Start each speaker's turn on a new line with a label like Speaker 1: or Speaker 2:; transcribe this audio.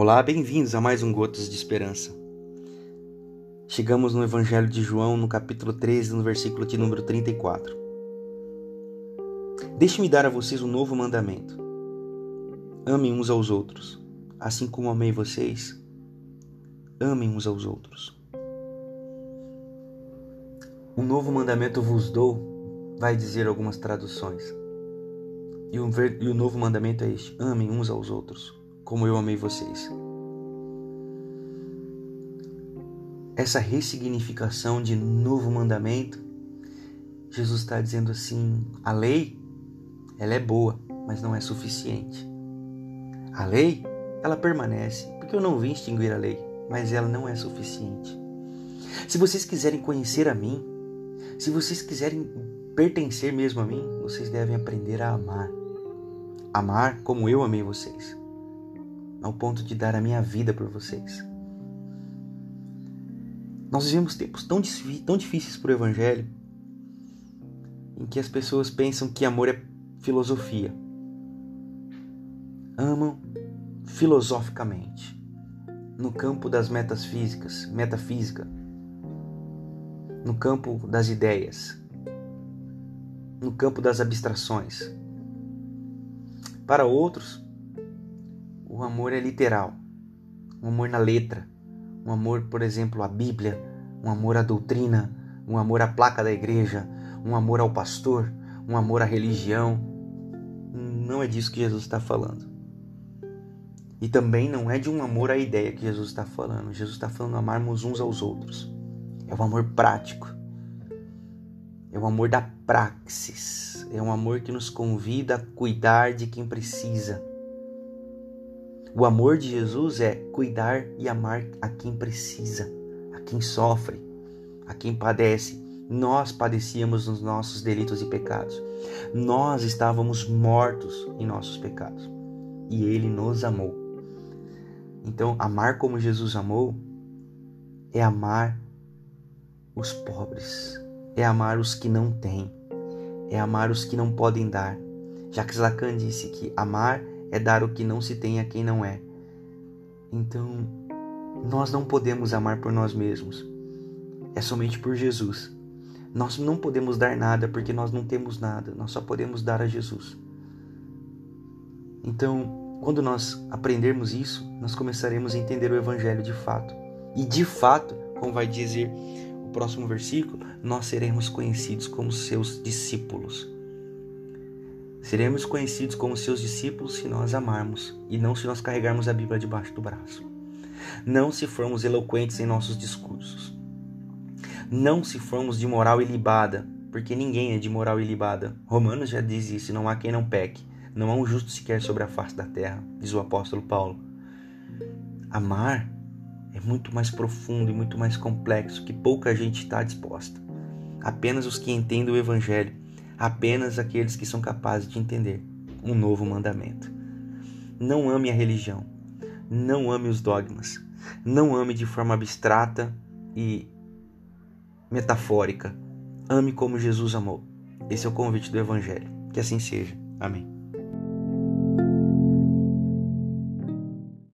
Speaker 1: Olá, bem-vindos a mais um Gotas de Esperança. Chegamos no Evangelho de João, no capítulo 13, no versículo de número 34. Deixe-me dar a vocês um novo mandamento. Amem uns aos outros, assim como amei vocês. Amem uns aos outros. Um novo mandamento vos dou, vai dizer algumas traduções. O, e o novo mandamento é este: amem uns aos outros como eu amei vocês. Essa ressignificação de novo mandamento, Jesus está dizendo assim: a lei, ela é boa, mas não é suficiente. A lei, ela permanece, porque eu não vim extinguir a lei, mas ela não é suficiente. Se vocês quiserem conhecer a mim, se vocês quiserem pertencer mesmo a mim, vocês devem aprender a amar. Amar como eu amei vocês ao ponto de dar a minha vida por vocês. Nós vivemos tempos tão, tão difíceis para o Evangelho em que as pessoas pensam que amor é filosofia. Amam filosoficamente, no campo das metas físicas, metafísica, no campo das ideias, no campo das abstrações. Para outros, o amor é literal, um amor na letra, um amor, por exemplo, à Bíblia, um amor à doutrina, um amor à placa da igreja, um amor ao pastor, um amor à religião. Não é disso que Jesus está falando. E também não é de um amor à ideia que Jesus está falando. Jesus está falando amarmos uns aos outros. É um amor prático. É um amor da praxis. É um amor que nos convida a cuidar de quem precisa o amor de Jesus é cuidar e amar a quem precisa, a quem sofre, a quem padece. Nós padecíamos nos nossos delitos e pecados. Nós estávamos mortos em nossos pecados e Ele nos amou. Então, amar como Jesus amou é amar os pobres, é amar os que não têm, é amar os que não podem dar. Jacques Lacan disse que amar é dar o que não se tem a quem não é. Então, nós não podemos amar por nós mesmos. É somente por Jesus. Nós não podemos dar nada porque nós não temos nada. Nós só podemos dar a Jesus. Então, quando nós aprendermos isso, nós começaremos a entender o Evangelho de fato. E de fato, como vai dizer o próximo versículo, nós seremos conhecidos como seus discípulos. Seremos conhecidos como seus discípulos se nós amarmos e não se nós carregarmos a Bíblia debaixo do braço. Não se formos eloquentes em nossos discursos. Não se formos de moral ilibada, porque ninguém é de moral ilibada. Romanos já diz isso: não há quem não peque, não há um justo sequer sobre a face da terra, diz o apóstolo Paulo. Amar é muito mais profundo e muito mais complexo que pouca gente está disposta. Apenas os que entendem o Evangelho apenas aqueles que são capazes de entender um novo mandamento. Não ame a religião, não ame os dogmas, não ame de forma abstrata e metafórica. Ame como Jesus amou. Esse é o convite do Evangelho. Que assim seja. Amém.